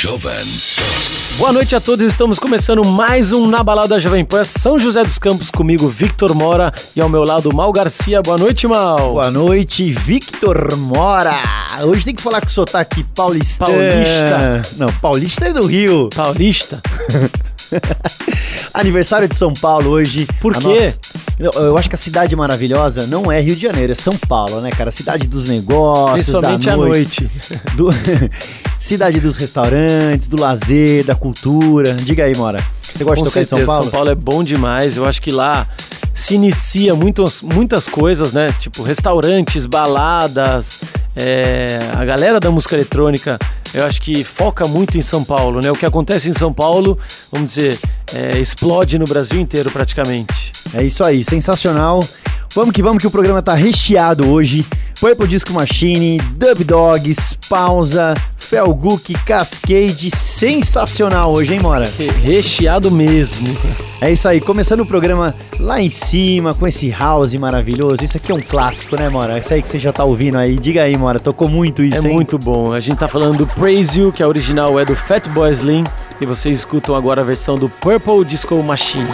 Jovem Boa noite a todos, estamos começando mais um Na Balada Jovem Pan, São José dos Campos, comigo Victor Mora e ao meu lado Mal Garcia. Boa noite, Mal. Boa noite, Victor Mora. Hoje tem que falar com sotaque paulista. Paulista. Não, paulista é do Rio. Paulista. Aniversário de São Paulo hoje. Por quê? nossa- Eu acho que a cidade maravilhosa não é Rio de Janeiro, é São Paulo, né, cara? Cidade dos negócios, Principalmente da à noite. noite. do- cidade dos restaurantes, do lazer, da cultura. Diga aí, Mora. Você gosta Com de tocar certeza, em São Paulo? São Paulo é bom demais. Eu acho que lá se inicia muitas, muitas coisas, né? Tipo restaurantes, baladas. é, A galera da música eletrônica, eu acho que foca muito em São Paulo, né? O que acontece em São Paulo, vamos dizer, é, explode no Brasil inteiro praticamente. É isso aí, sensacional. Vamos que vamos que o programa tá recheado hoje. Purple Disco Machine, Dub Dogs, Pausa, Felguk, Cascade, sensacional hoje, hein, Mora? Re- Recheado mesmo. É isso aí, começando o programa lá em cima com esse house maravilhoso. Isso aqui é um clássico, né, Mora? Isso aí que você já tá ouvindo aí. Diga aí, Mora, tocou muito isso, É hein? muito bom. A gente tá falando do Praise You, que a original é do Fatboy Slim, e vocês escutam agora a versão do Purple Disco Machine.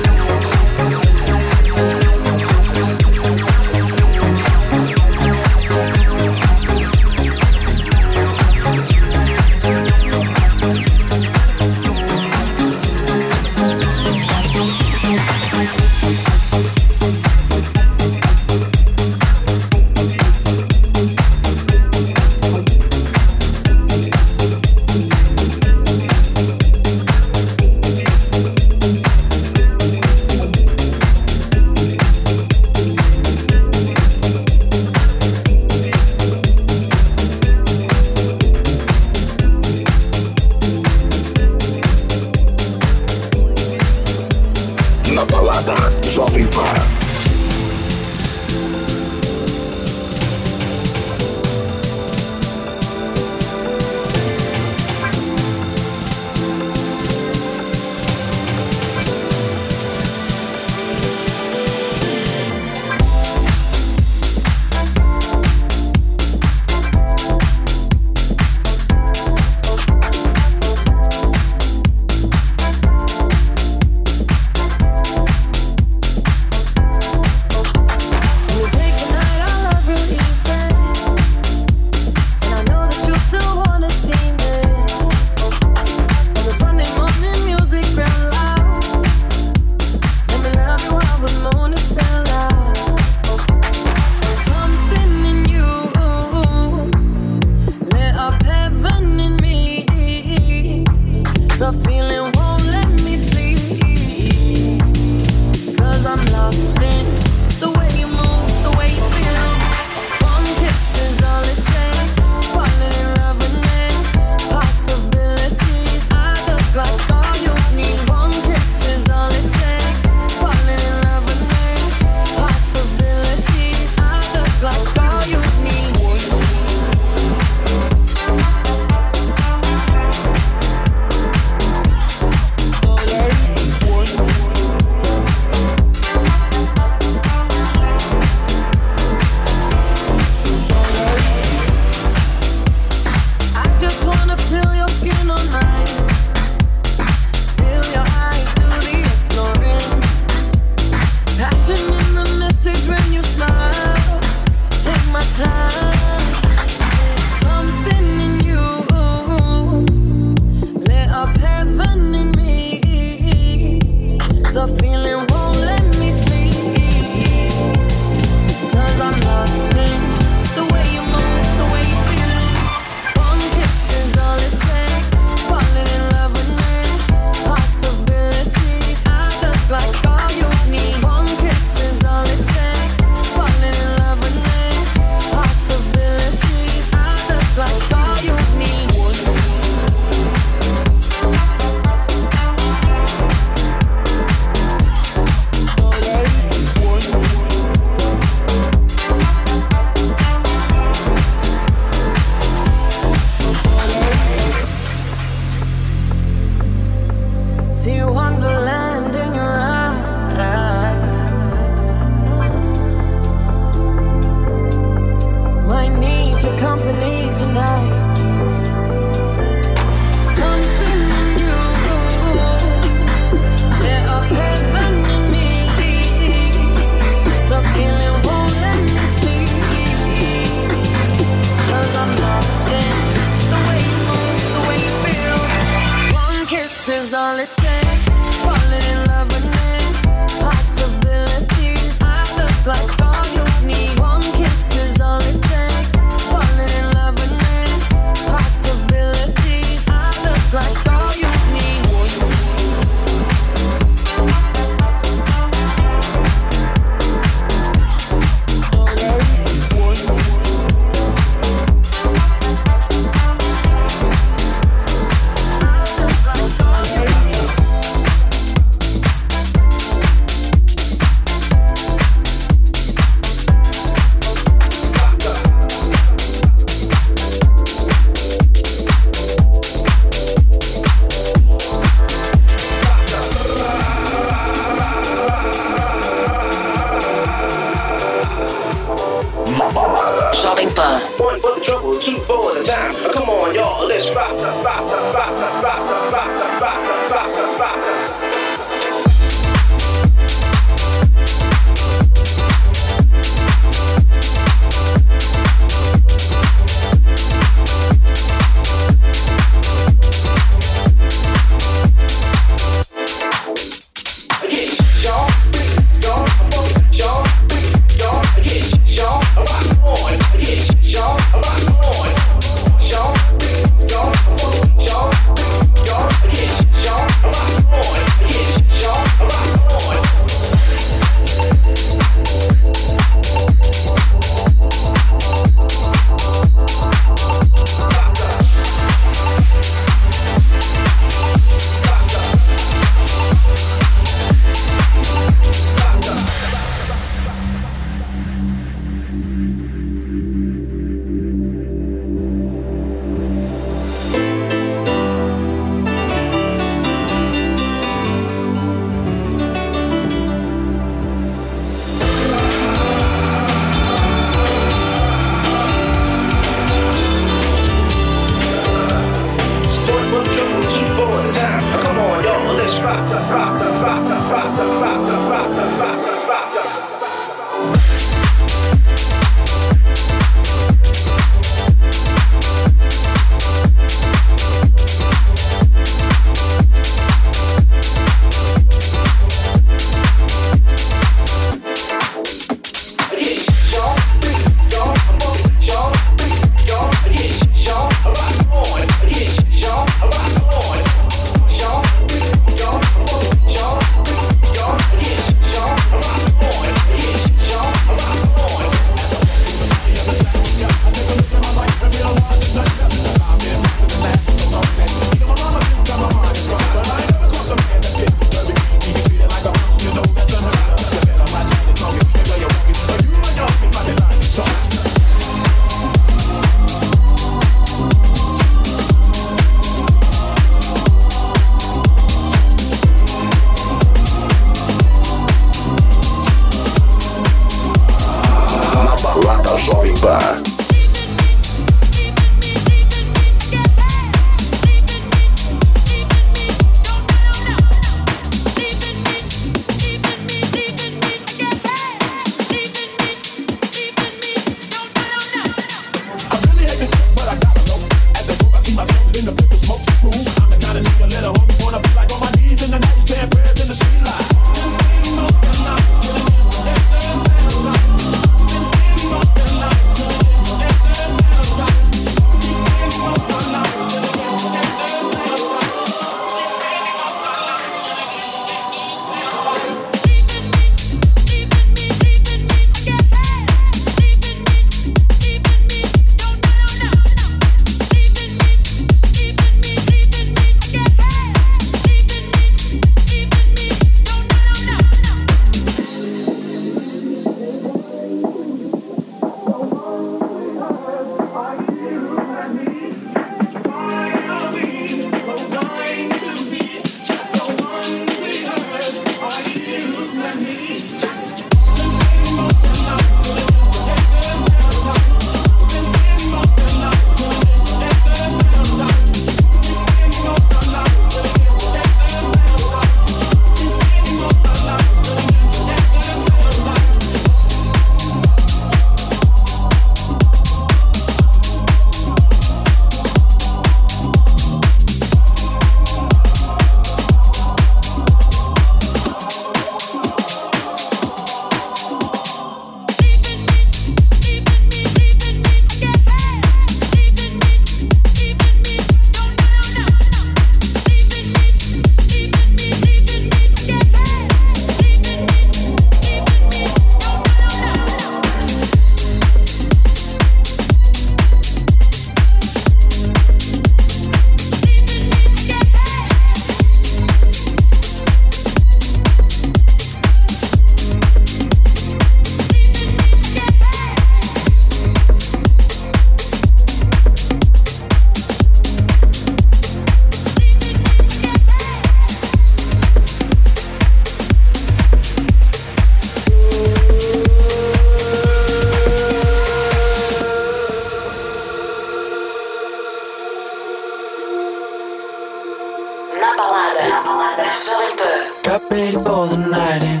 Ready for the night in.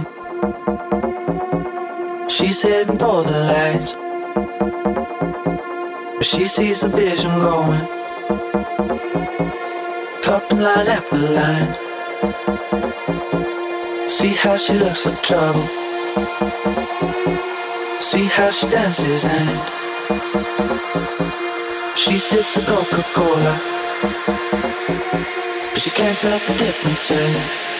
She's heading for the lights. But she sees the vision going. Couple line after line. See how she looks like trouble. See how she dances and she sips a Coca-Cola. But she can't tell the difference yet.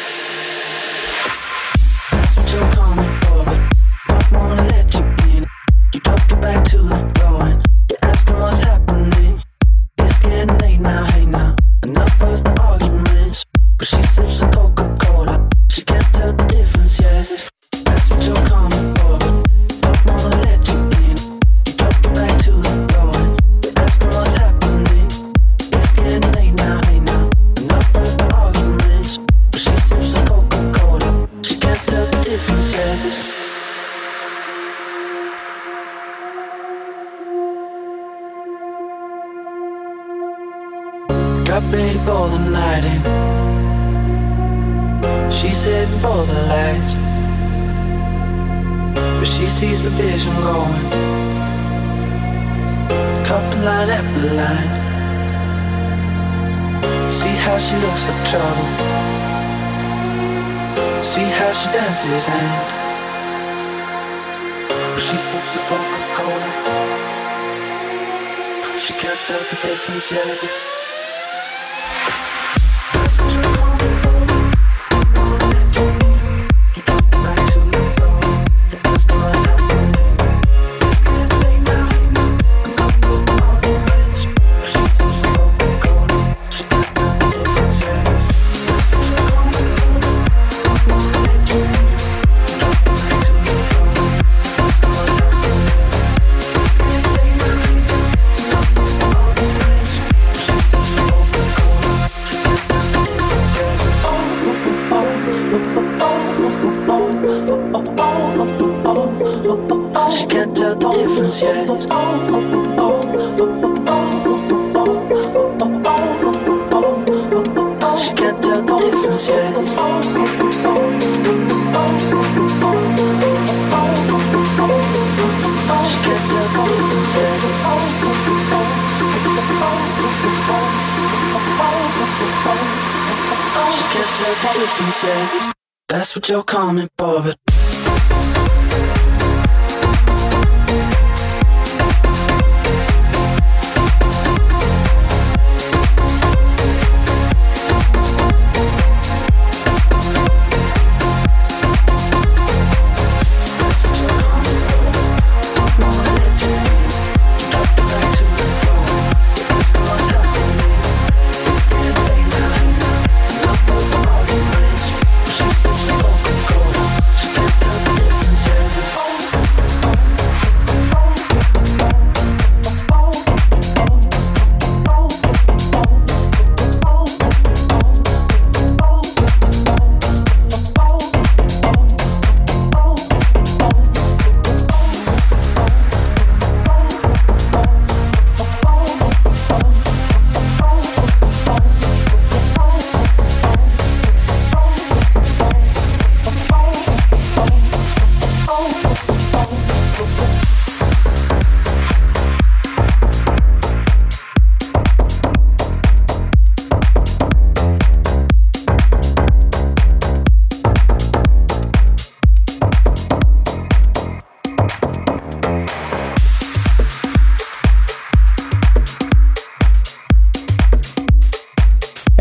artificielle.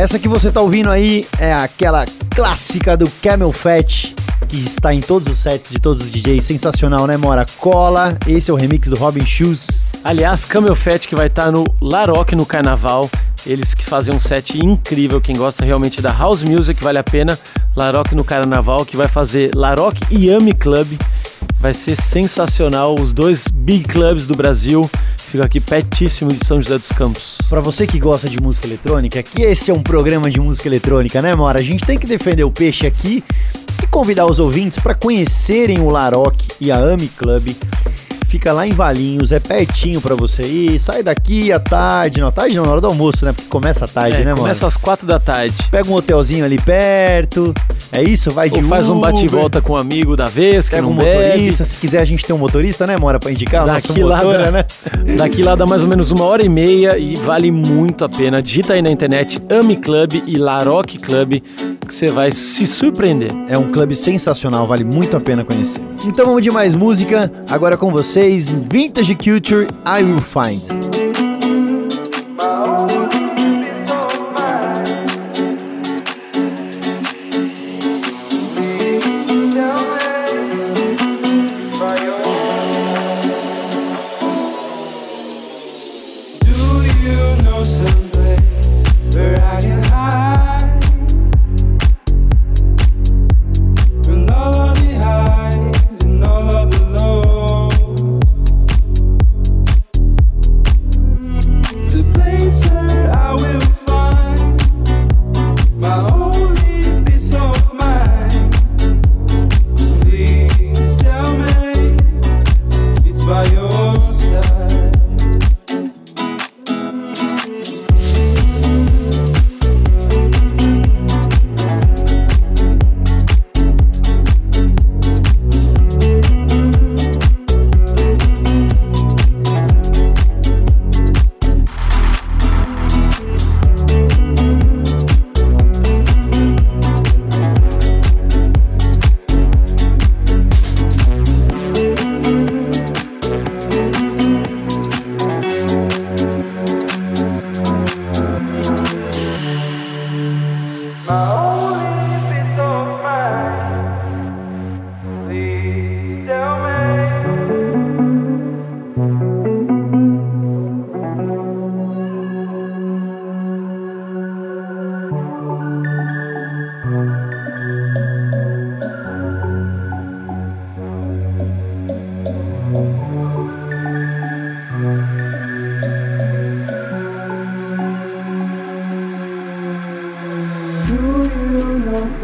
Essa que você tá ouvindo aí é aquela clássica do Camel Fat, que está em todos os sets de todos os DJs. Sensacional, né, Mora? Cola, esse é o remix do Robin Shoes. Aliás, Camel Fat que vai estar no Laroque no Carnaval. Eles que fazem um set incrível. Quem gosta realmente da House Music, vale a pena. Laroque no Carnaval, que vai fazer Laroque e Yami Club. Vai ser sensacional. Os dois big clubs do Brasil. Fica aqui pertíssimo de São José dos Campos. Pra você que gosta de música eletrônica, que esse é um programa de música eletrônica, né, Mora? A gente tem que defender o peixe aqui e convidar os ouvintes para conhecerem o Laroque e a Ami Club. Fica lá em Valinhos, é pertinho pra você ir. Sai daqui à tarde, não, tarde não, na hora do almoço, né? Porque começa à tarde, É, né, mano? começa às quatro da tarde. Pega um hotelzinho ali perto. É isso, vai de Ou faz um Uber, bate e volta com um amigo da vez, que Pega não um motorista, se quiser a gente tem um motorista, né, Mora, pra indicar Daqui lá, motora, dá, né? daqui lá dá mais ou menos uma hora e meia e vale muito a pena. Digita aí na internet Ami Club e Laroque Club que você vai se surpreender. É um clube sensacional, vale muito a pena conhecer. Então vamos de mais música, agora com vocês, Vintage Culture, I Will Find.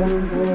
You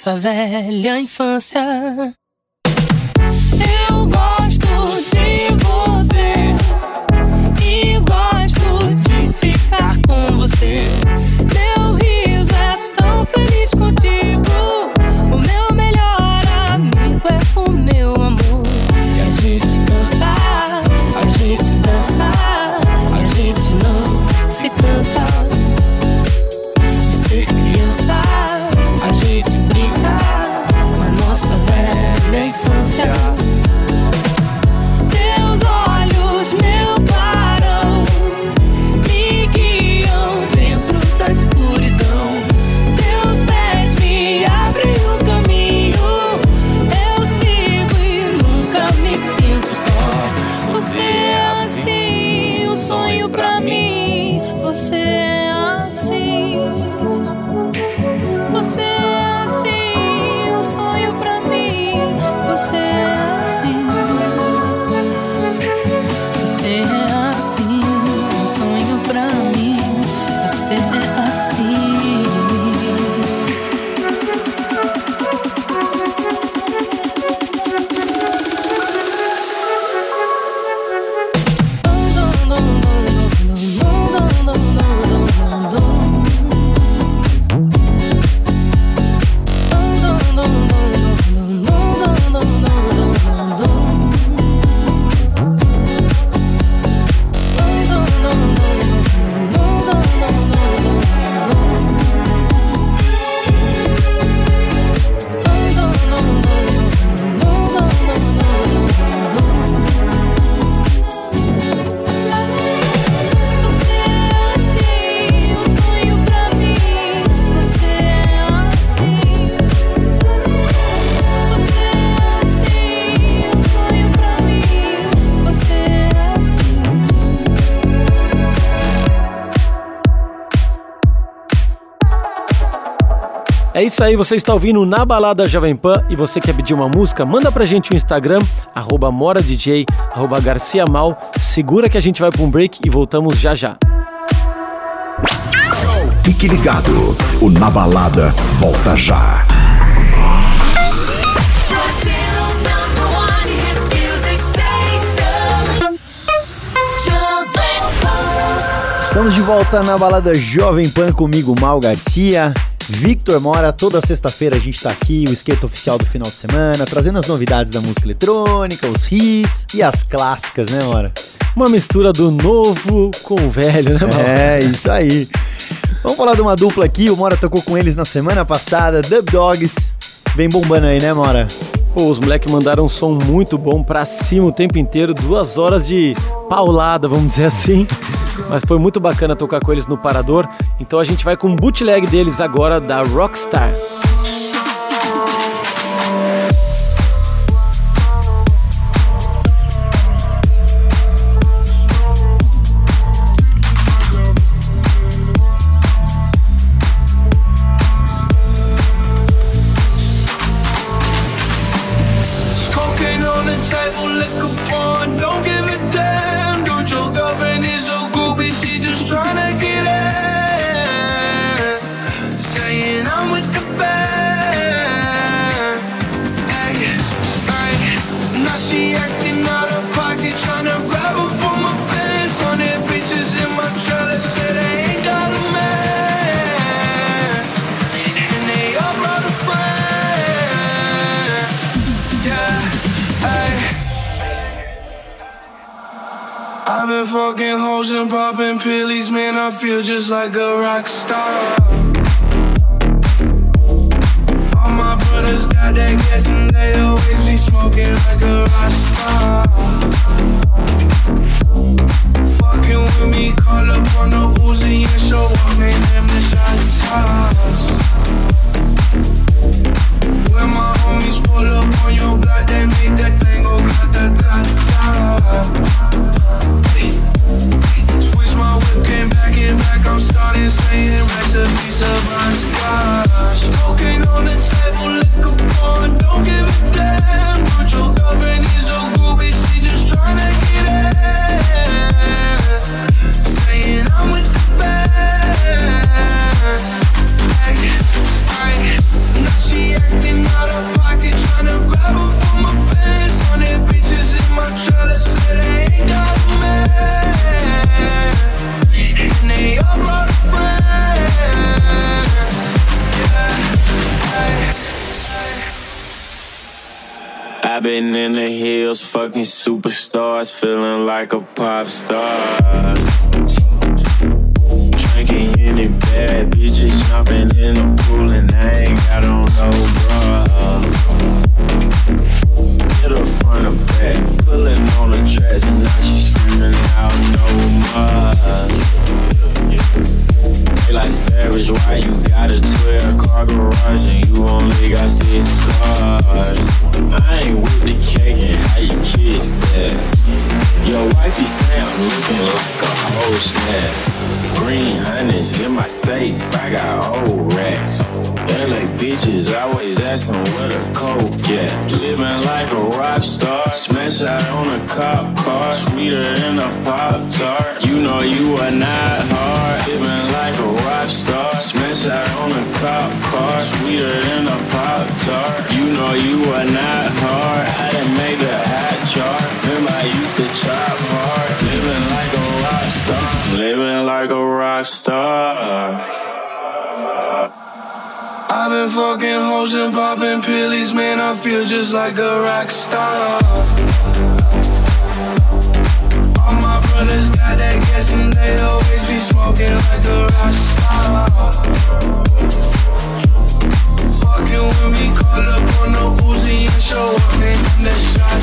nossa velha infância. É isso aí, você está ouvindo na Balada Jovem Pan e você quer pedir uma música, manda pra gente o Instagram, arroba moradj, arroba garciamal, segura que a gente vai pra um break e voltamos já já. Fique ligado. O Na Balada volta já. Estamos de volta na balada Jovem Pan comigo, Mal Garcia. Victor Mora, toda sexta-feira a gente tá aqui, o skate oficial do final de semana, trazendo as novidades da música eletrônica, os hits e as clássicas, né, Mora? Uma mistura do novo com o velho, né, Mal? É, isso aí. Vamos falar de uma dupla aqui, o Mora tocou com eles na semana passada, Dub Dogs. Vem bombando aí, né, Mora? Pô, os moleques mandaram um som muito bom pra cima o tempo inteiro, duas horas de paulada, vamos dizer assim. Mas foi muito bacana tocar com eles no Parador. Então a gente vai com um bootleg deles agora da Rockstar. Pop star. Drinking any bad bitches, jumping in the pool, and I ain't got on no bra. Hit her front or back, pulling on the tracks, and now she screaming out no more. Like savage, why you got a 12 car garage and you only got six cars? I ain't with the cake and how you kiss that. Your wifey say I'm looking like a whole snap. Green honey's in my safe, I got old racks. LA bitches always asking where the coke at. Living like a rock star, smash out on a cop car, sweeter than a pop tart. You know you are not hard. Living a smash out on a cop car, sweeter than a pop tart. You know you are not hard. I didn't make the hot chart. Remember I used to chop hard. Living like a rock star, living like a rock star. I've been fucking hoes and popping pillies, man. I feel just like a rock star. All my brothers got that gas and they always be smoking like a rock. Fucking with me, call up on the Uzi and show up, in the shot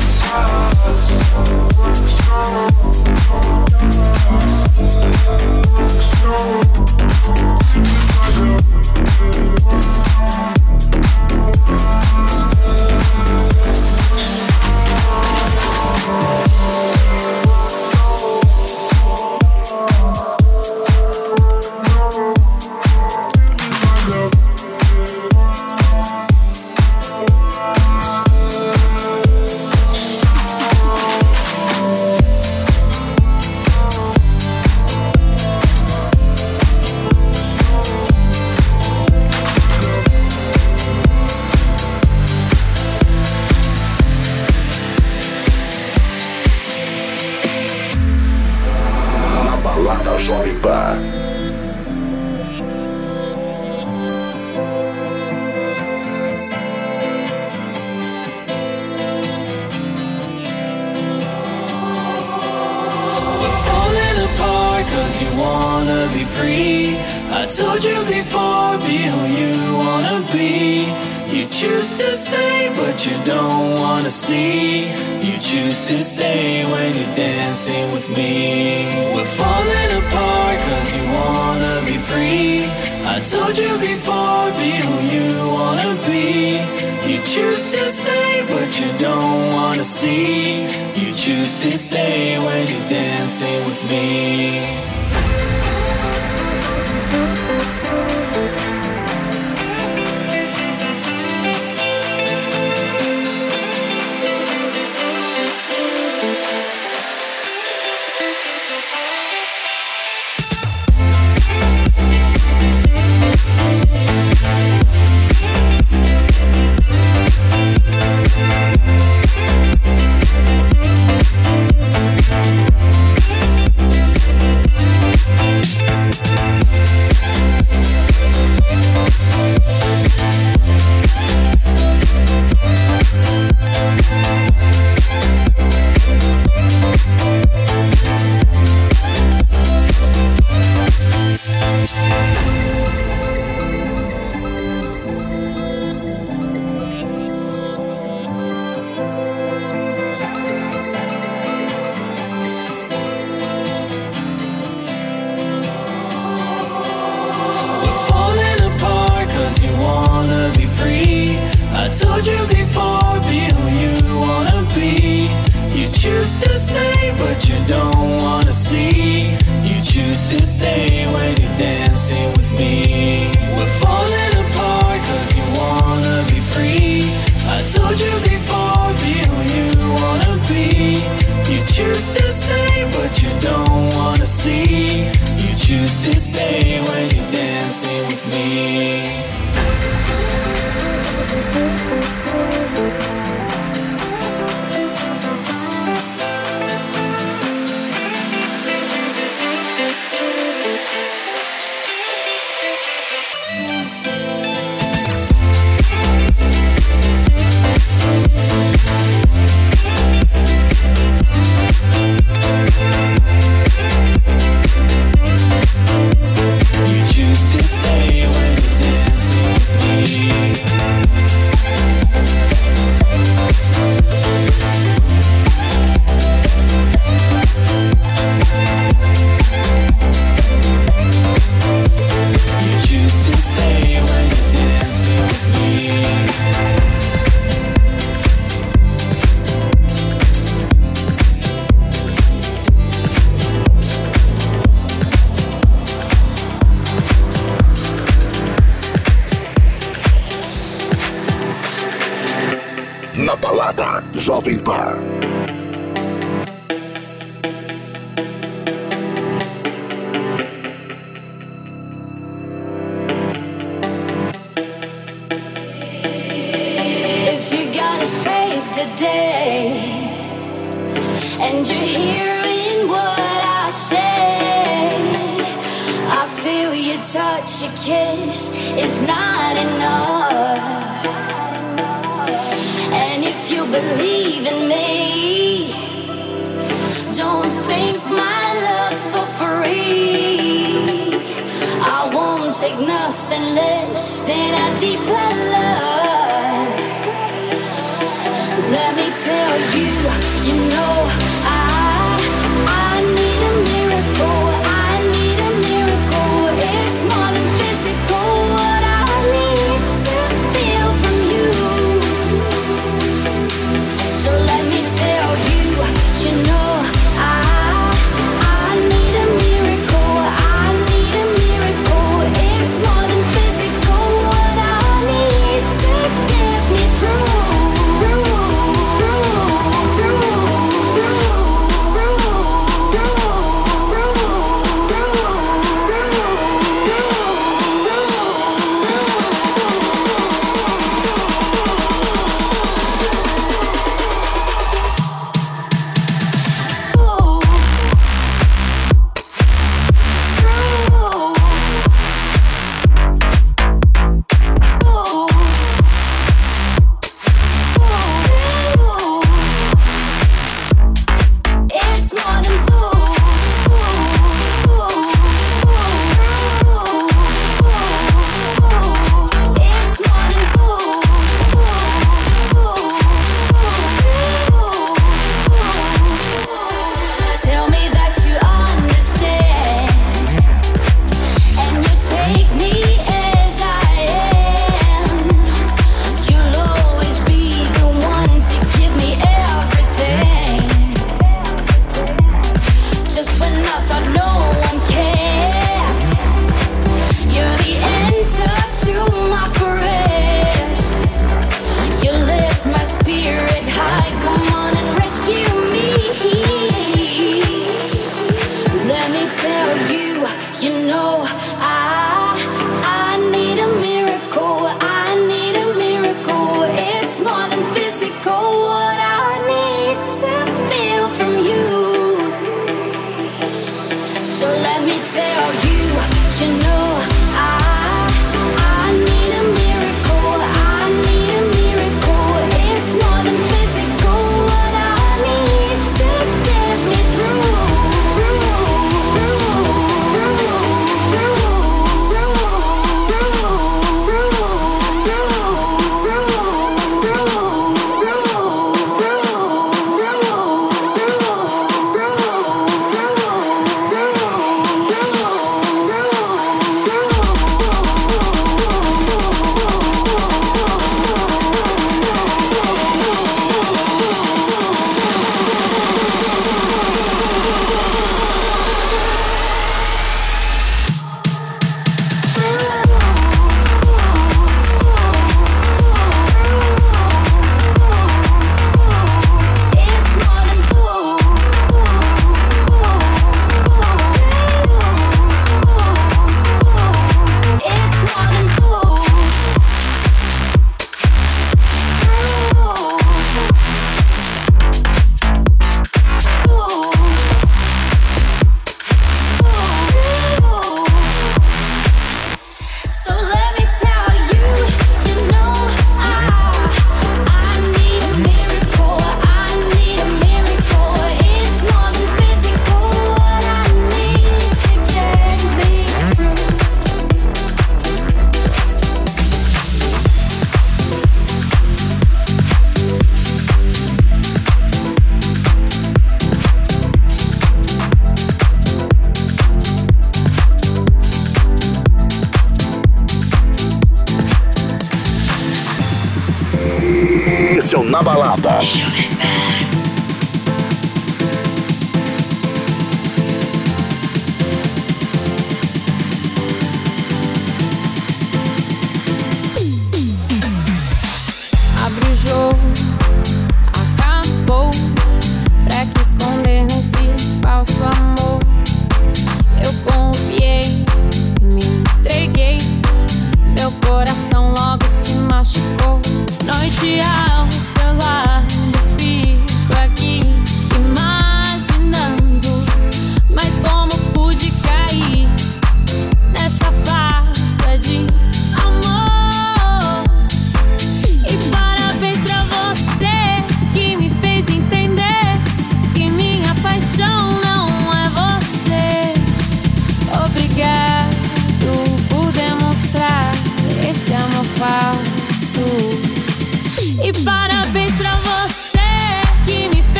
Na told you before, be who you wanna be. You choose to stay, but you don't wanna see. You choose to stay when you're dancing with me. We're falling apart cause you wanna be free. I told you before, be who you wanna be. You choose to stay, but you don't wanna see. You choose to stay when you're dancing with me.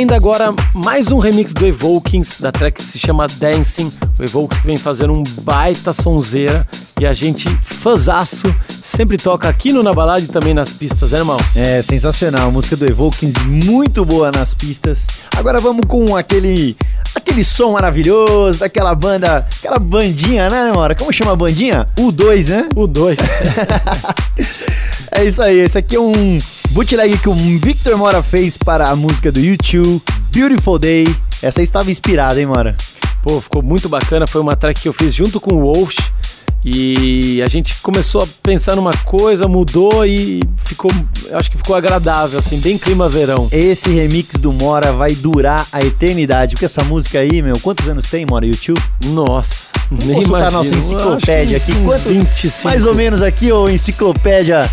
Saindo agora mais um remix do Evokings, da track que se chama Dancing. O Evokings que vem fazendo um baita sonzeira e a gente, fãzaço, sempre toca aqui no Na Balada e também nas pistas, né, irmão? É sensacional, a música do Evokings muito boa nas pistas. Agora vamos com aquele aquele som maravilhoso daquela banda, aquela bandinha, né, Mora? Como chama a bandinha? U2, né? U2. é isso aí, esse aqui é um bootleg que o Victor Mora fez para a música do YouTube, Beautiful Day. Essa aí estava inspirada, hein, Mora? Pô, ficou muito bacana, foi uma track que eu fiz junto com o Walsh. E a gente começou a pensar numa coisa, mudou e ficou, acho que ficou agradável, assim, bem clima verão. Esse remix do Mora vai durar a eternidade, porque essa música aí, meu, quantos anos tem, Mora, YouTube? Nossa, Vamos nem consultar a imagino. nossa enciclopédia aqui. Quanto, 25. mais ou menos aqui, ô enciclopédia,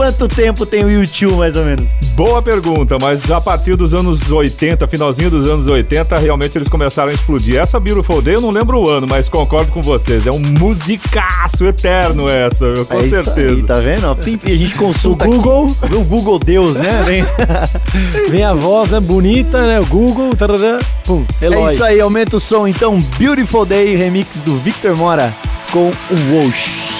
quanto tempo tem o YouTube, mais ou menos? Boa pergunta, mas a partir dos anos 80, finalzinho dos anos 80, realmente eles começaram a explodir. Essa Beautiful Day eu não lembro o ano, mas concordo com vocês. É um musicaço eterno essa, eu- com é isso certeza. aí, tá vendo? A gente consulta O Google. aqui. O Google Deus, né? Vem. Vem a voz, né, bonita, né, o Google, tarará, pum, Eloy. É isso aí, aumenta o som. Então, Beautiful Day, remix do Victor Mora com o Walsh.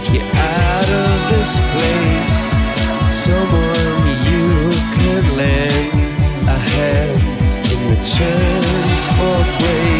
take you out of this place. Someone you could lend a hand in return for grace.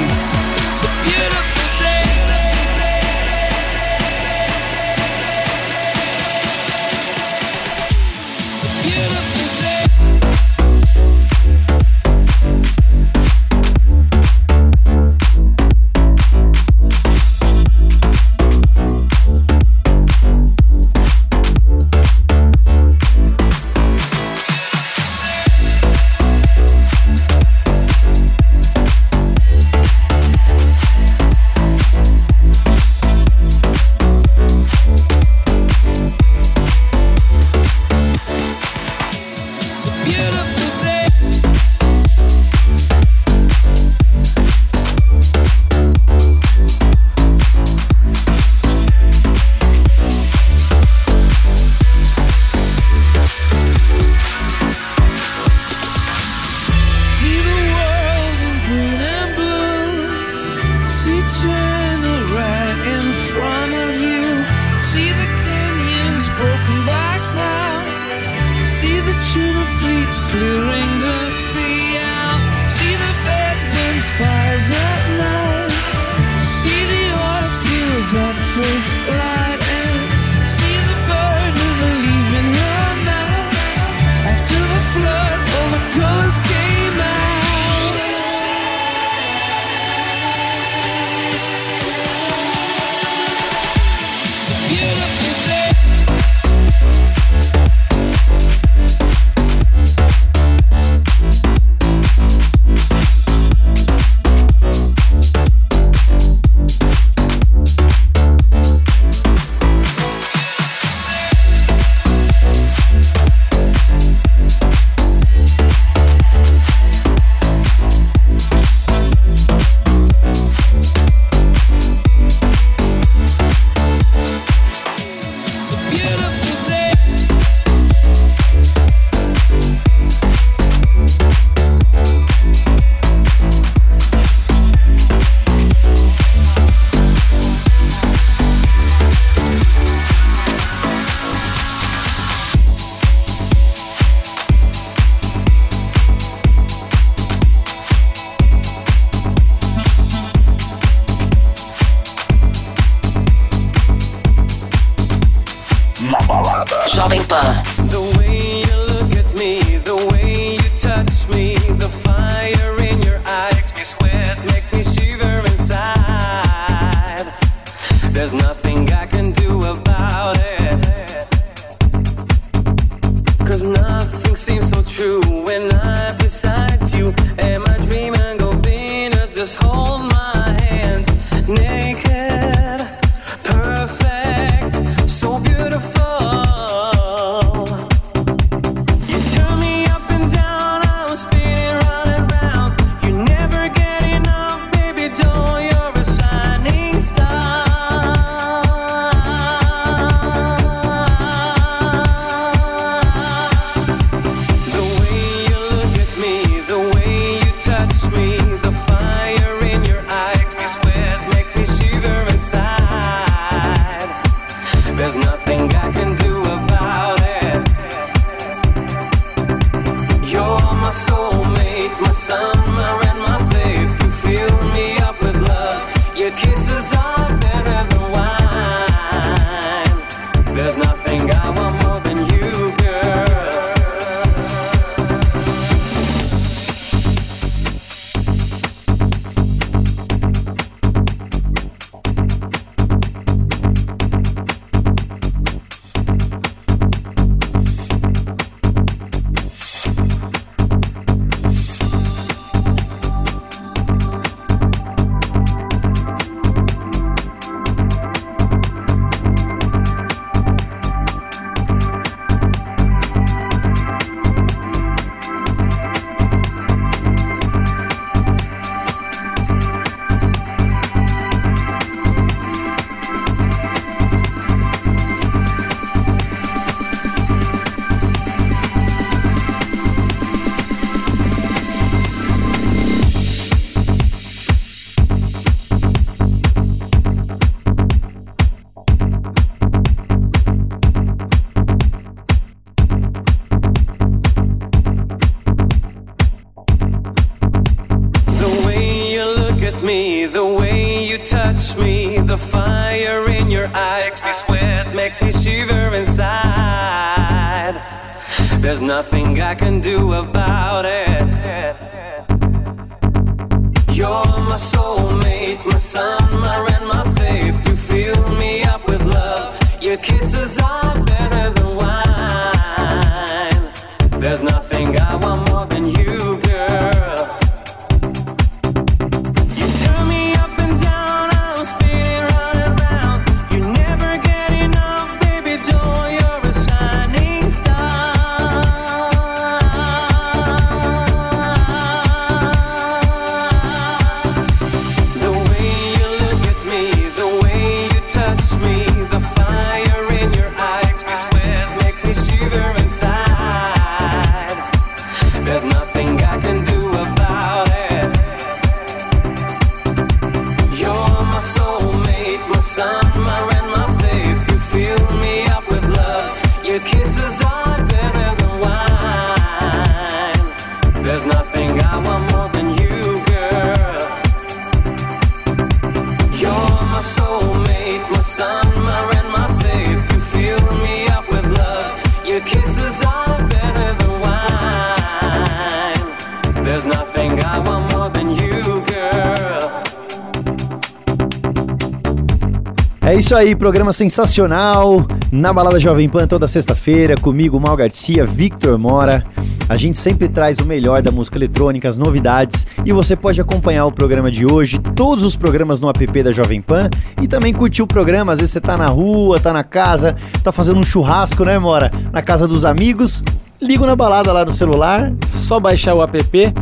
Aí, programa sensacional na Balada Jovem Pan toda sexta-feira, comigo, Mal Garcia, Victor Mora. A gente sempre traz o melhor da música eletrônica, as novidades, e você pode acompanhar o programa de hoje, todos os programas no app da Jovem Pan e também curtir o programa. Às vezes você tá na rua, tá na casa, tá fazendo um churrasco, né, Mora? Na casa dos amigos, liga na balada lá no celular. Só baixar o app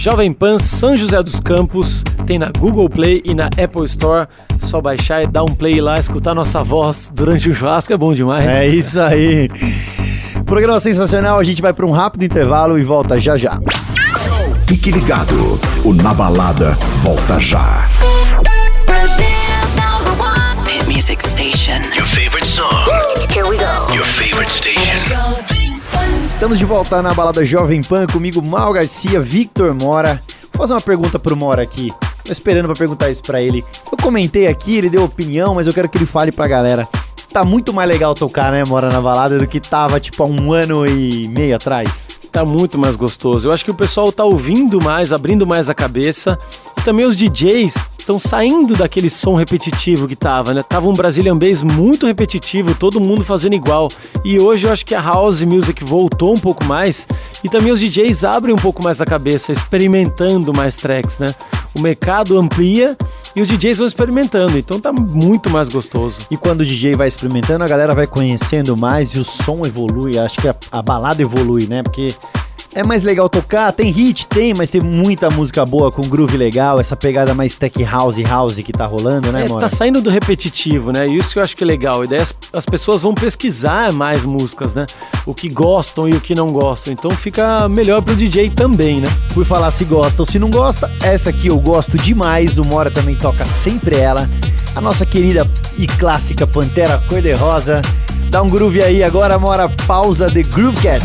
Jovem Pan São José dos Campos, tem na Google Play e na Apple Store. Só baixar e dar um play lá, escutar nossa voz durante o churrasco é bom demais. É isso aí. Programa sensacional, a gente vai para um rápido intervalo e volta já já. Fique ligado, o Na Balada volta já. Estamos de volta na balada Jovem Pan comigo, Mal Garcia, Victor Mora. Vou fazer uma pergunta pro Mora aqui. Tô esperando pra perguntar isso pra ele. Eu comentei aqui, ele deu opinião, mas eu quero que ele fale pra galera. Tá muito mais legal tocar, né, Mora na balada do que tava tipo há um ano e meio atrás. Tá muito mais gostoso. Eu acho que o pessoal tá ouvindo mais, abrindo mais a cabeça. Também os DJs estão saindo daquele som repetitivo que tava, né? Tava um Brazilian Bass muito repetitivo, todo mundo fazendo igual. E hoje eu acho que a House Music voltou um pouco mais. E também os DJs abrem um pouco mais a cabeça, experimentando mais tracks, né? O mercado amplia e os DJs vão experimentando. Então tá muito mais gostoso. E quando o DJ vai experimentando, a galera vai conhecendo mais e o som evolui. Acho que a, a balada evolui, né? Porque é mais legal tocar, tem hit, tem, mas tem muita música boa com groove legal, essa pegada mais tech house house que tá rolando, né, É, Mora? tá saindo do repetitivo, né? Isso que eu acho que é legal. E daí as, as pessoas vão pesquisar mais músicas, né? O que gostam e o que não gostam. Então fica melhor pro DJ também, né? Por falar se gosta ou se não gosta, essa aqui eu gosto demais. O Mora também toca sempre ela. A nossa querida e clássica Pantera Cor-de-Rosa. Dá um groove aí agora, Mora. Pausa The Groove Cat.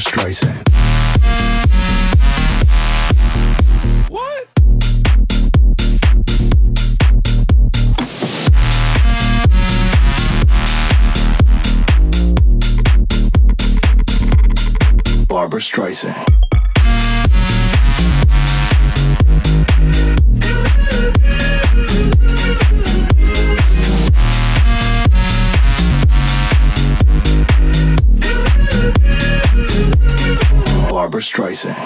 Streisand. What? Barbara Streisand. Streisand.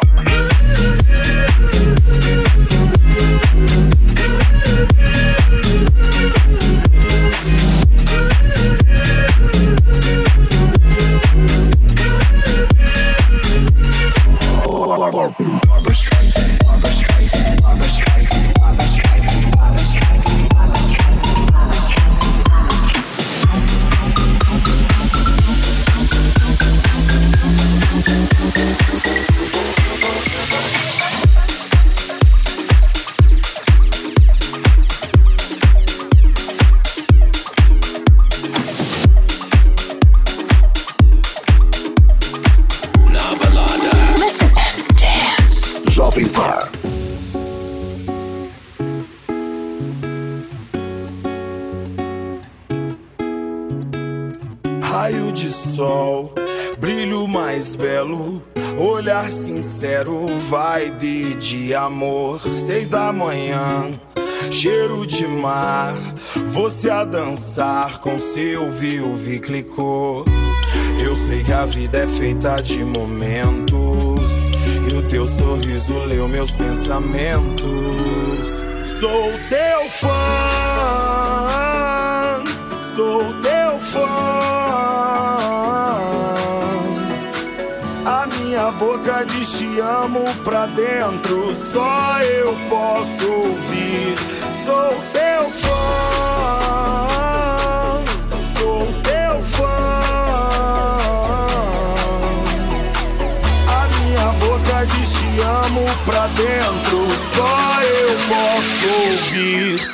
Feita de momentos, e o teu sorriso leu meus pensamentos. Sou teu fã, sou teu fã. A minha boca diz te amo pra dentro, só eu posso ouvir. Sou pra dentro, só eu posso ouvir.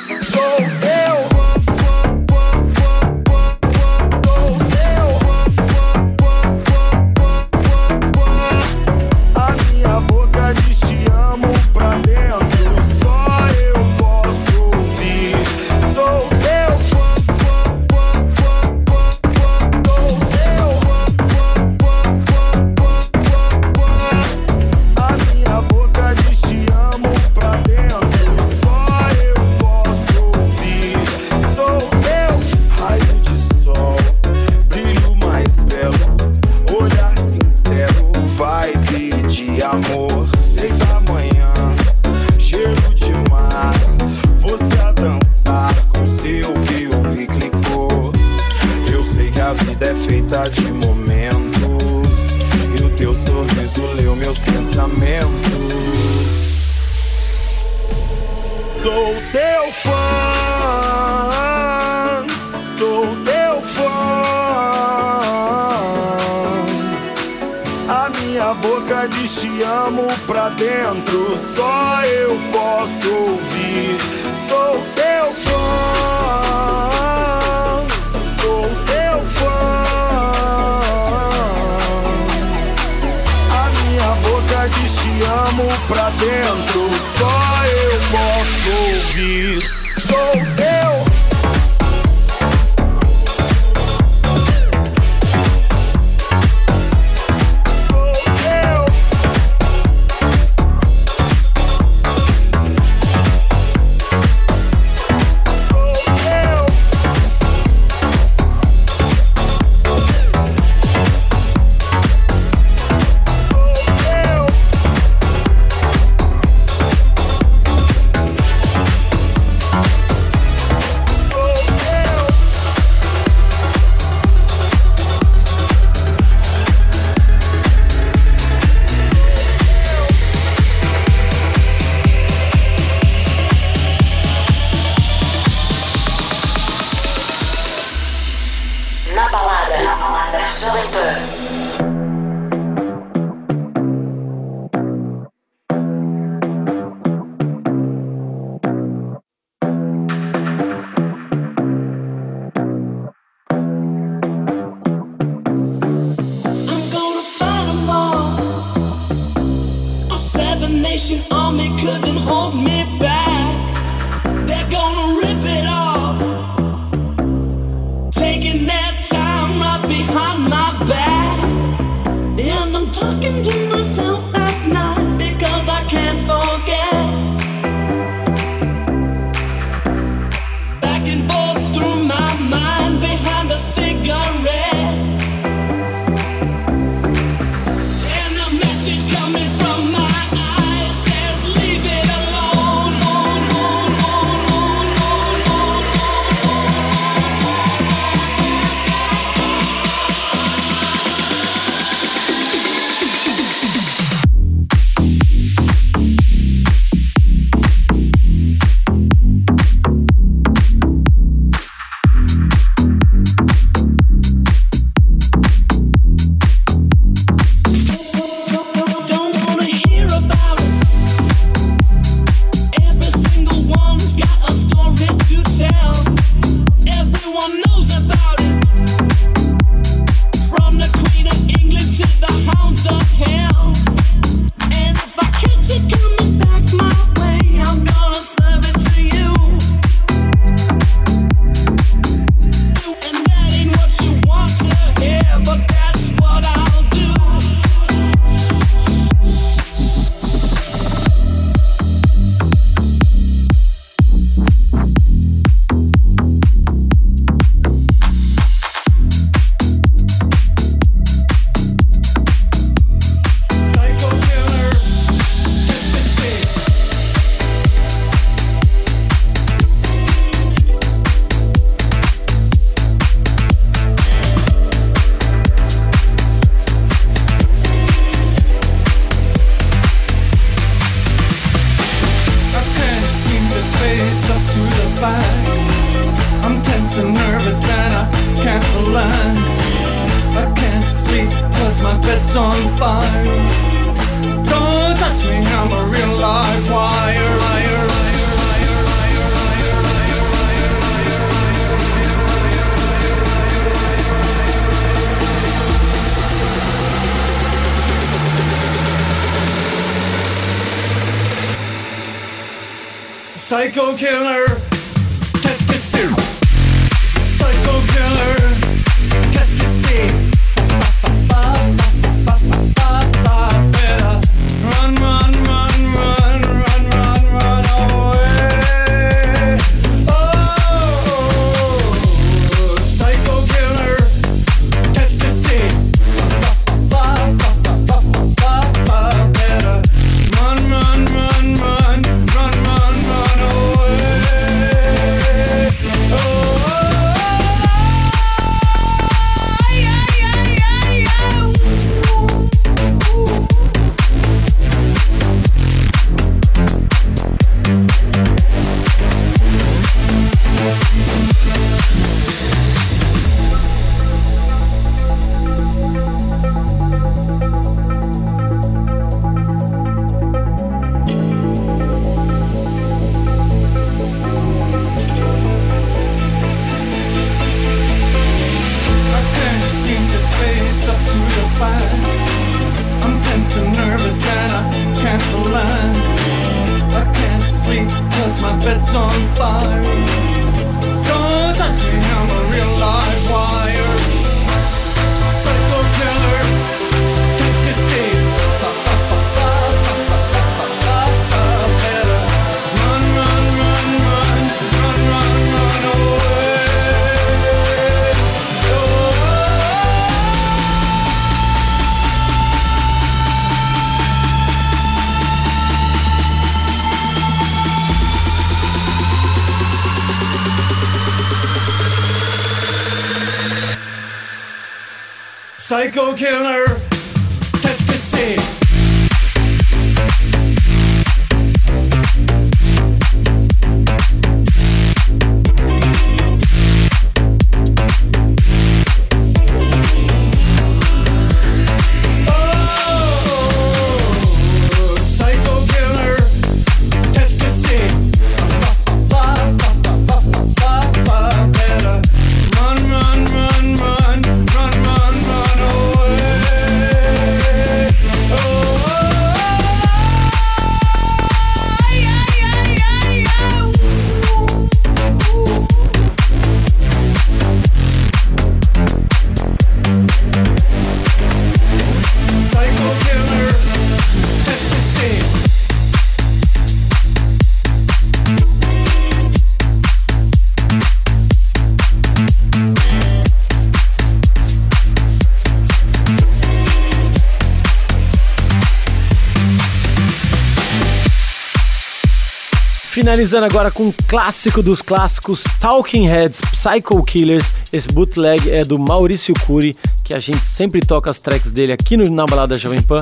Finalizando agora com um clássico dos clássicos, Talking Heads, Psycho Killers. Esse bootleg é do Maurício Cury, que a gente sempre toca as tracks dele aqui no, na Balada Jovem Pan.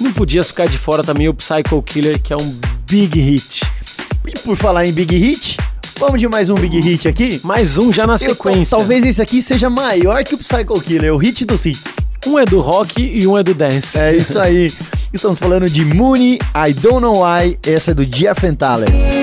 Não podia ficar de fora também o Psycho Killer, que é um big hit. E por falar em big hit, vamos de mais um big hit aqui? Mais um já na Eu- sequência. talvez esse aqui seja maior que o Psycho Killer, o hit dos hits. Um é do rock e um é do dance. É isso aí. Estamos falando de Mooney, I Don't Know Why, essa é do Jeff Thaler.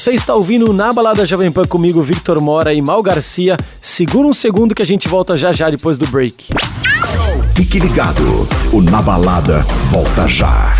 Você está ouvindo na Balada Jovem Pan comigo, Victor Mora e Mal Garcia. Segura um segundo que a gente volta já já depois do break. Fique ligado, o Na Balada volta já.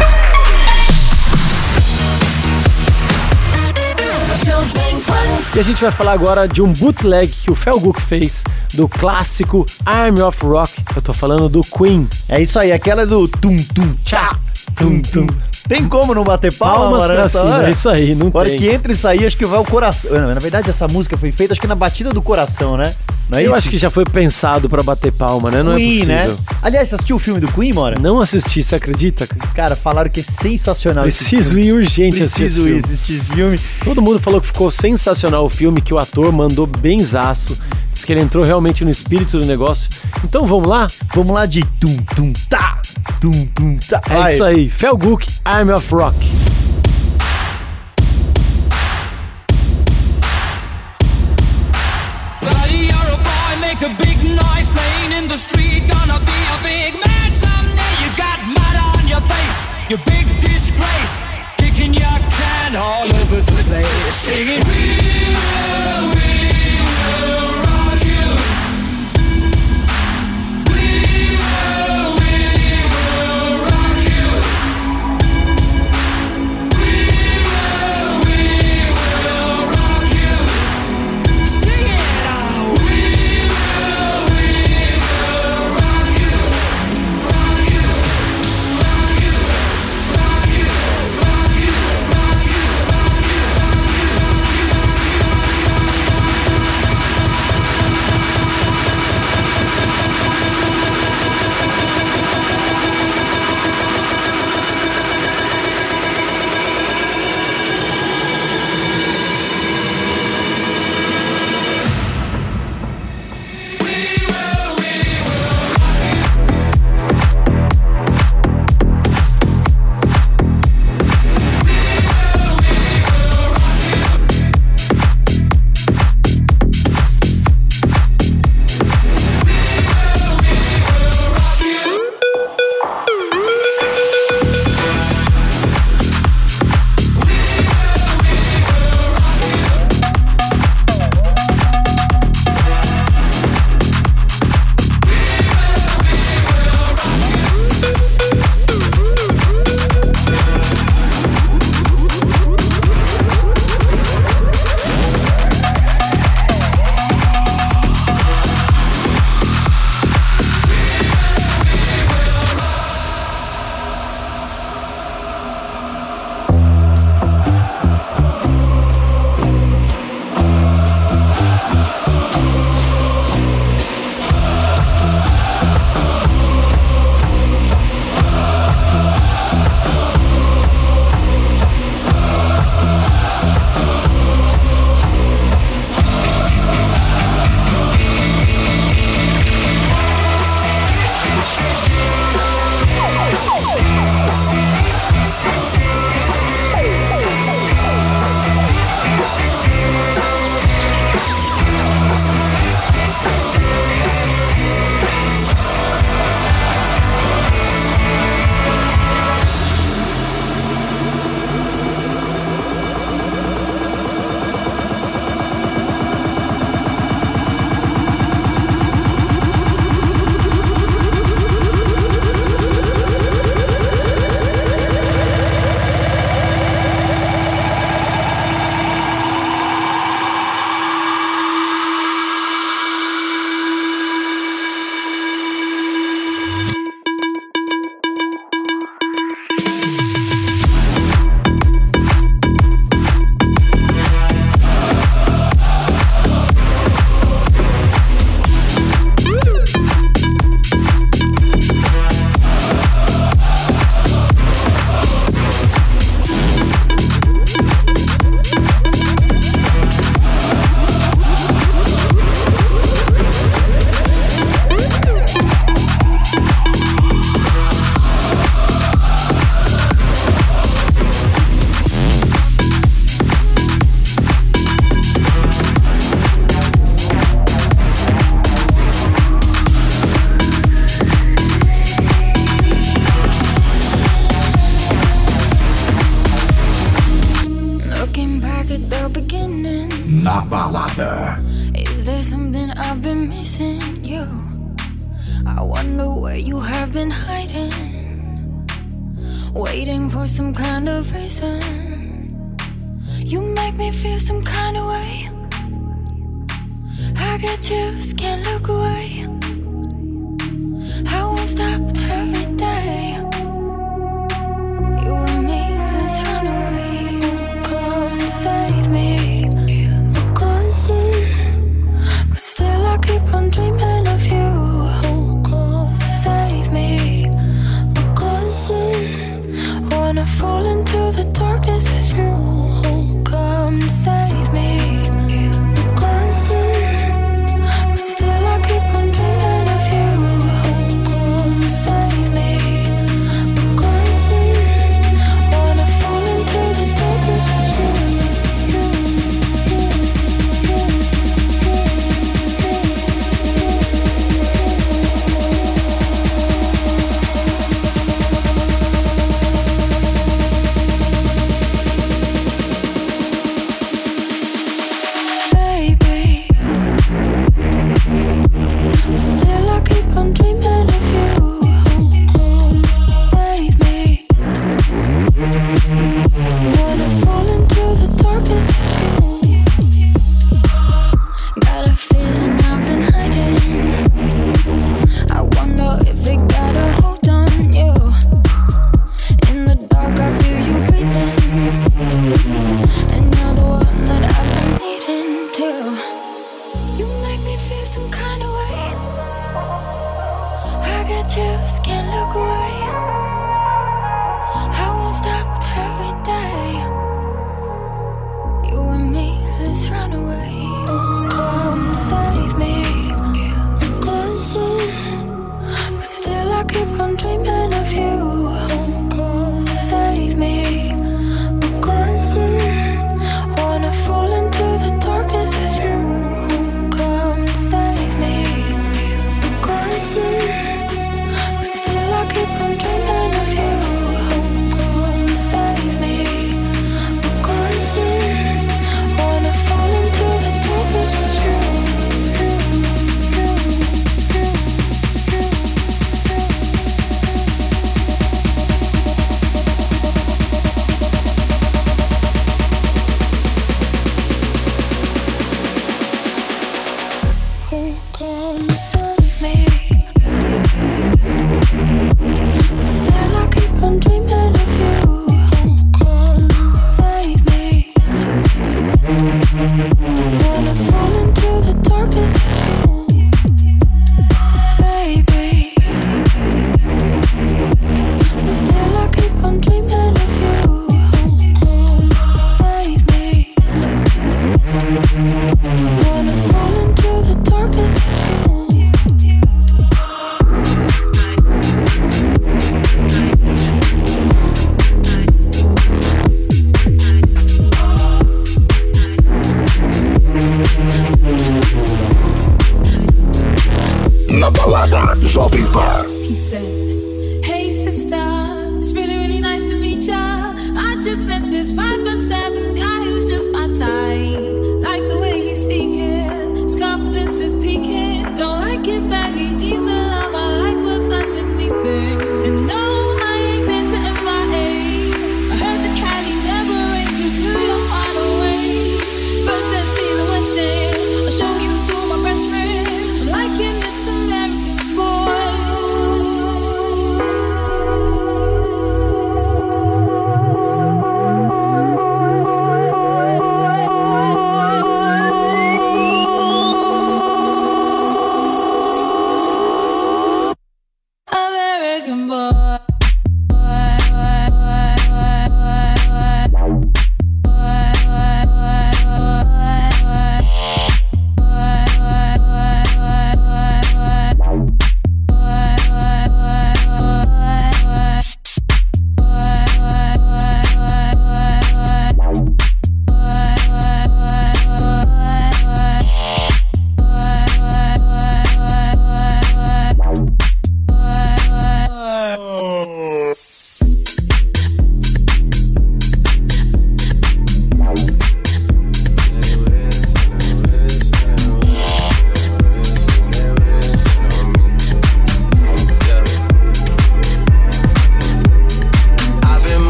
E a gente vai falar agora de um bootleg que o Felguk fez do clássico Army of Rock. Eu tô falando do Queen. É isso aí, aquela do tum tum tchá, tum tum. Tem como não bater palma, Palmas pra hora? é isso aí, não hora tem. que entra e sair, acho que vai o coração. Na na verdade, essa música foi feita, acho que na batida do coração, né? Não é Eu isso? acho que já foi pensado pra bater palma, né? Não Queen, é né? possível. Aliás, você assistiu o filme do Queen, Mora? Não assisti, você acredita? Cara, falaram que é sensacional esse Preciso ir urgente assistir Preciso ir filme. assistir esse filme. Todo mundo falou que ficou sensacional o filme, que o ator mandou benzaço. Diz que ele entrou realmente no espírito do negócio. Então vamos lá? Vamos lá de tum tum tá, tum tum tá. É Vai. isso aí. Felguk, Army of Rock. Face, you big disgrace. Kicking your can all over the place. Singing,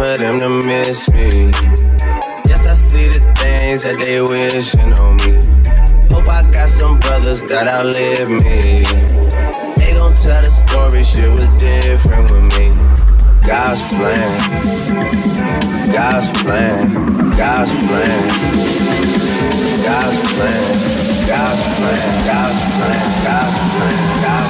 for them to miss me things that they wishing on me. Hope I got some brothers that outlive me. They gon' tell the story, shit was different with me. God's plan, God's plan, God's plan, God's plan, God's plan, God's plan, God's plan, God's plan.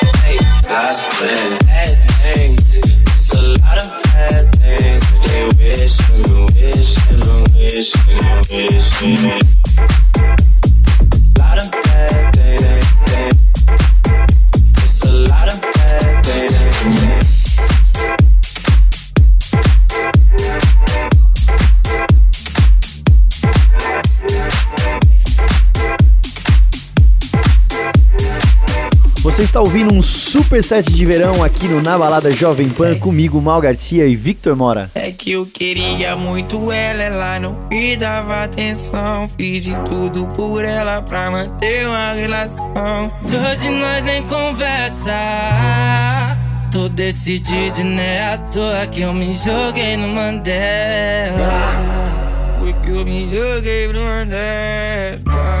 this. Está ouvindo um super set de verão aqui no Na Balada Jovem Pan comigo, Mal Garcia e Victor Mora. É que eu queria muito ela, ela não me dava atenção. Fiz de tudo por ela pra manter uma relação. Hoje nós nem conversa. Tô decidido e não é à toa que eu me joguei no Mandela. Porque eu me joguei pro Mandela.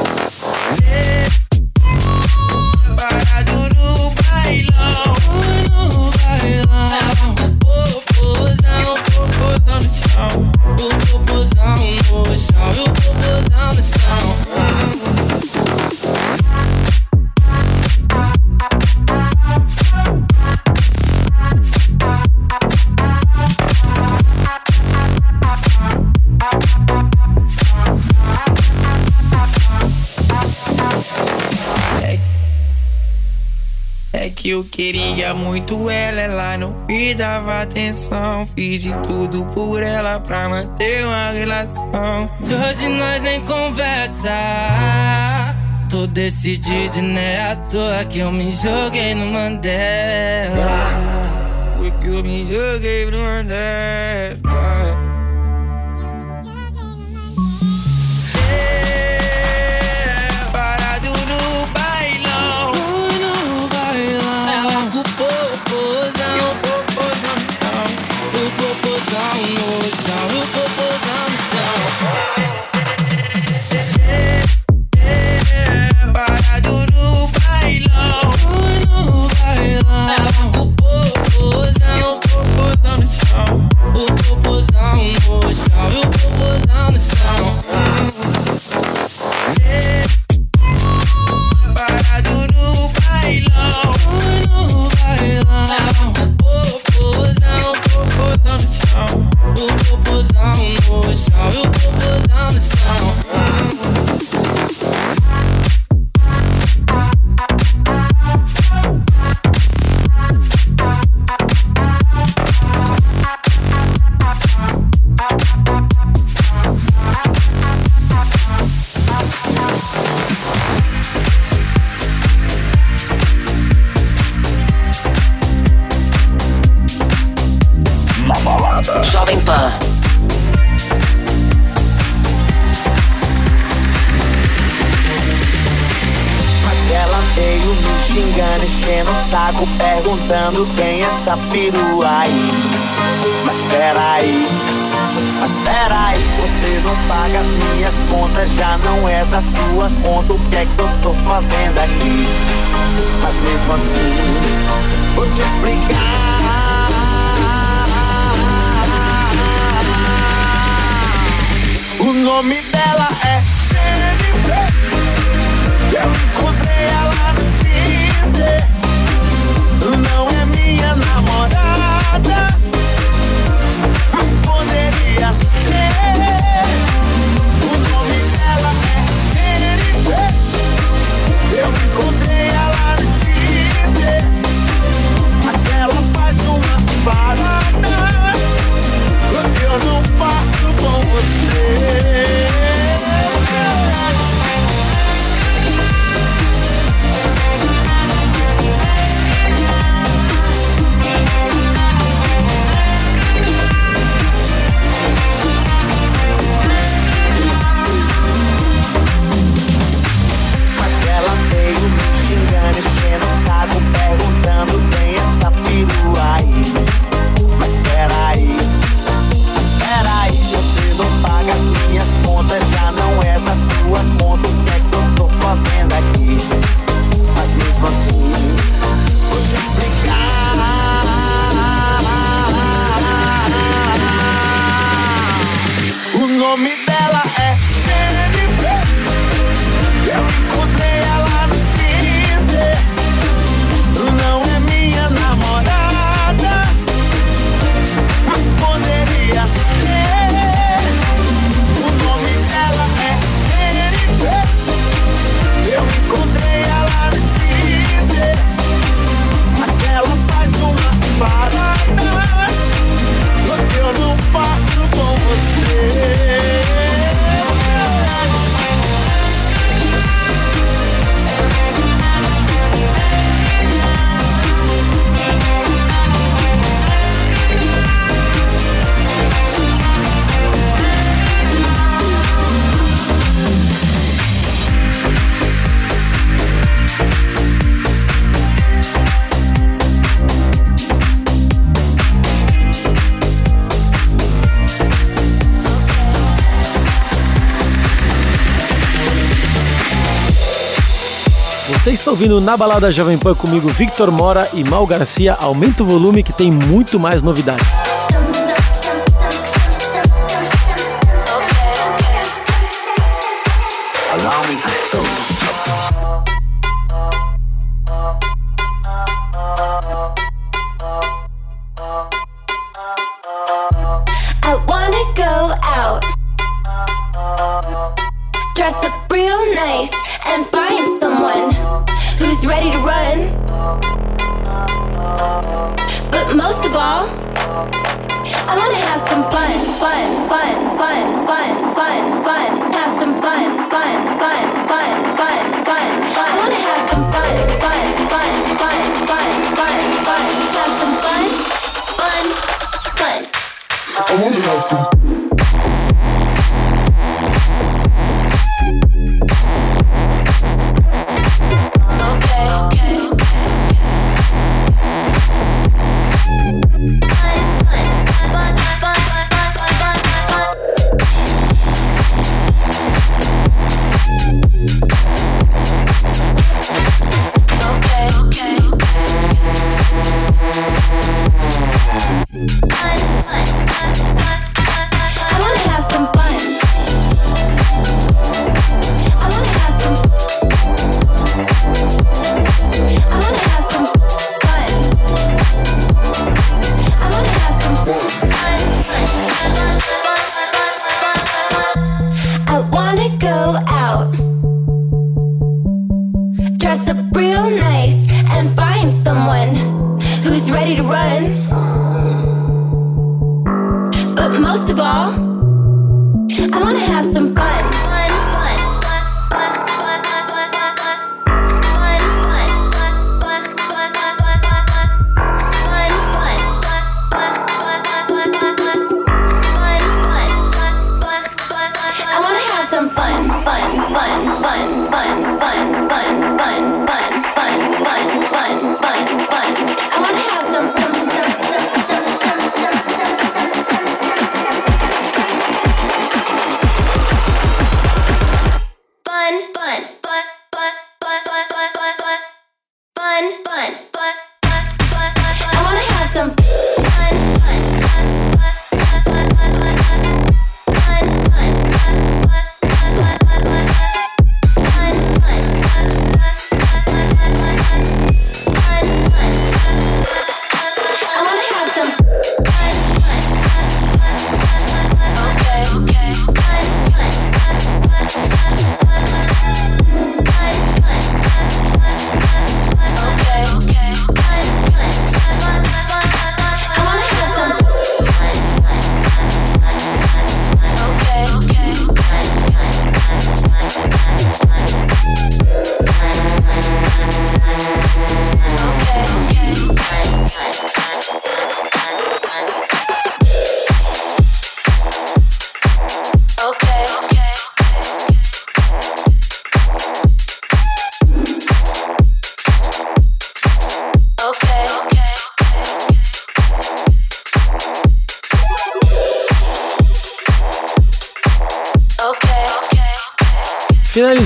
queria muito ela, ela não me dava atenção. Fiz de tudo por ela pra manter uma relação. Hoje nós nem conversa. Tô decidido e não é à toa que eu me joguei no Mandela. Porque eu me joguei pro Mandela. Mano, enchendo o saco, pego ouvindo na balada Jovem Pan comigo Victor Mora e Mal Garcia. Aumenta o volume que tem muito mais novidades.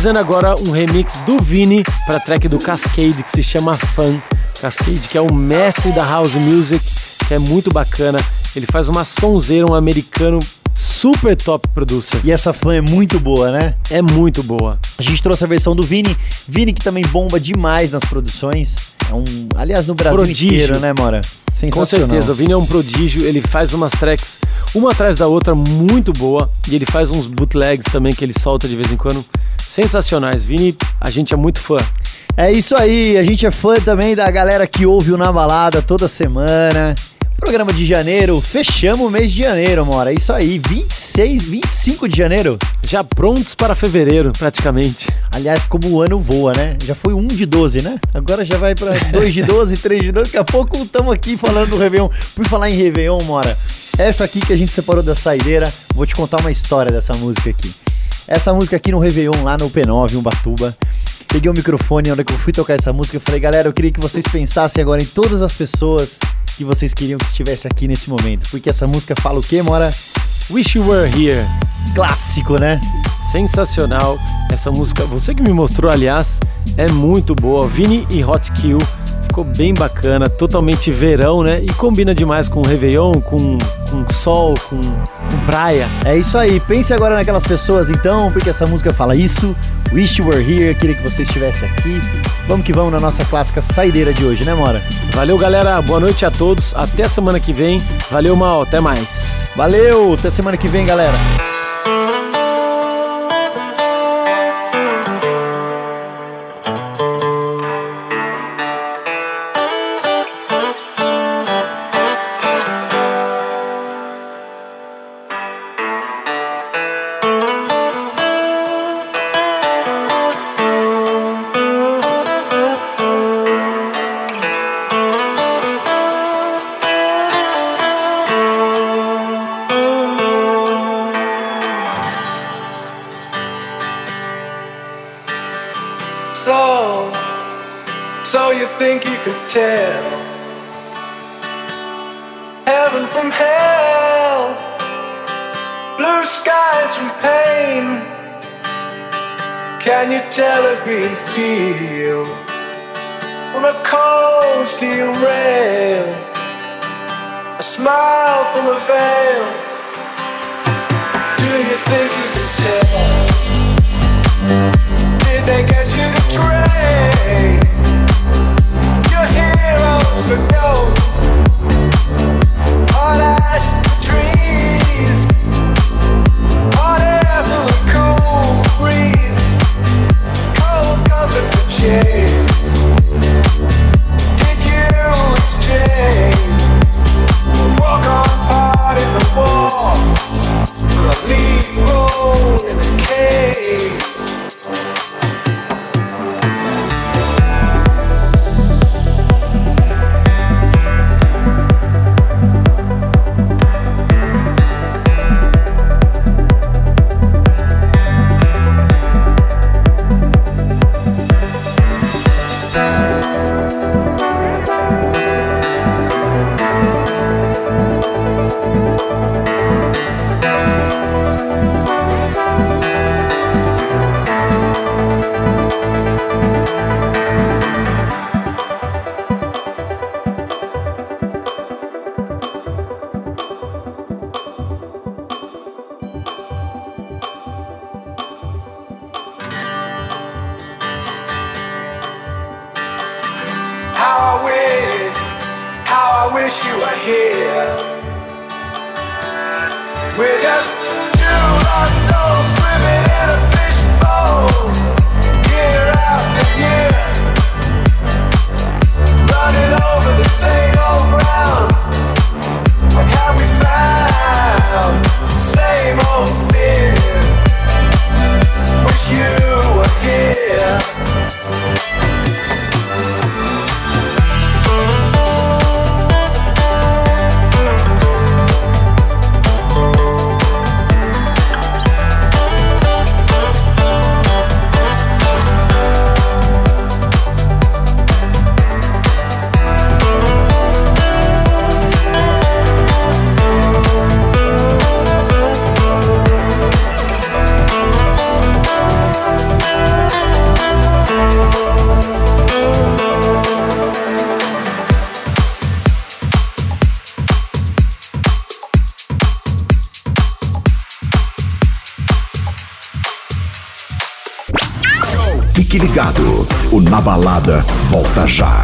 Finalizando agora um remix do Vini para track do Cascade que se chama Fun. Cascade, que é o mestre da house music, que é muito bacana. Ele faz uma sonzeira, um americano super top producer. E essa fã é muito boa, né? É muito boa. A gente trouxe a versão do Vini. Vini que também bomba demais nas produções. É um, aliás, no Brasil Prodígio. inteiro, né, Mora? Com certeza, o Vini é um prodígio, ele faz umas tracks uma atrás da outra muito boa e ele faz uns bootlegs também que ele solta de vez em quando. Sensacionais. Vini, a gente é muito fã. É isso aí, a gente é fã também da galera que ouve o Na Balada toda semana. Programa de janeiro, fechamos o mês de janeiro, Mora. Isso aí, 26, 25 de janeiro. Já prontos para fevereiro, praticamente. Aliás, como o ano voa, né? Já foi 1 de 12, né? Agora já vai pra 2 de 12, 3 de 12. Daqui a pouco estamos aqui falando do Réveillon. Por falar em Réveillon, Mora, essa aqui que a gente separou da saideira, vou te contar uma história dessa música aqui. Essa música aqui no Réveillon, lá no P9, em Ubatuba. Peguei o microfone, na hora que eu fui tocar essa música, eu falei, galera, eu queria que vocês pensassem agora em todas as pessoas que vocês queriam que estivesse aqui nesse momento. Porque essa música fala o quê, Mora? Wish You Were Here. Clássico, né? Sensacional. Essa música, você que me mostrou, aliás, é muito boa. Vini e Hot Kill. Ficou bem bacana, totalmente verão, né? E combina demais com o Réveillon, com, com sol, com, com praia. É isso aí. Pense agora naquelas pessoas então, porque essa música fala isso. Wish You Were Here, queria que você estivesse aqui. Vamos que vamos na nossa clássica saideira de hoje, né, Mora? Valeu, galera. Boa noite a todos. Até semana que vem. Valeu, Mal. Até mais. Valeu, até semana que vem, galera. Balada volta já.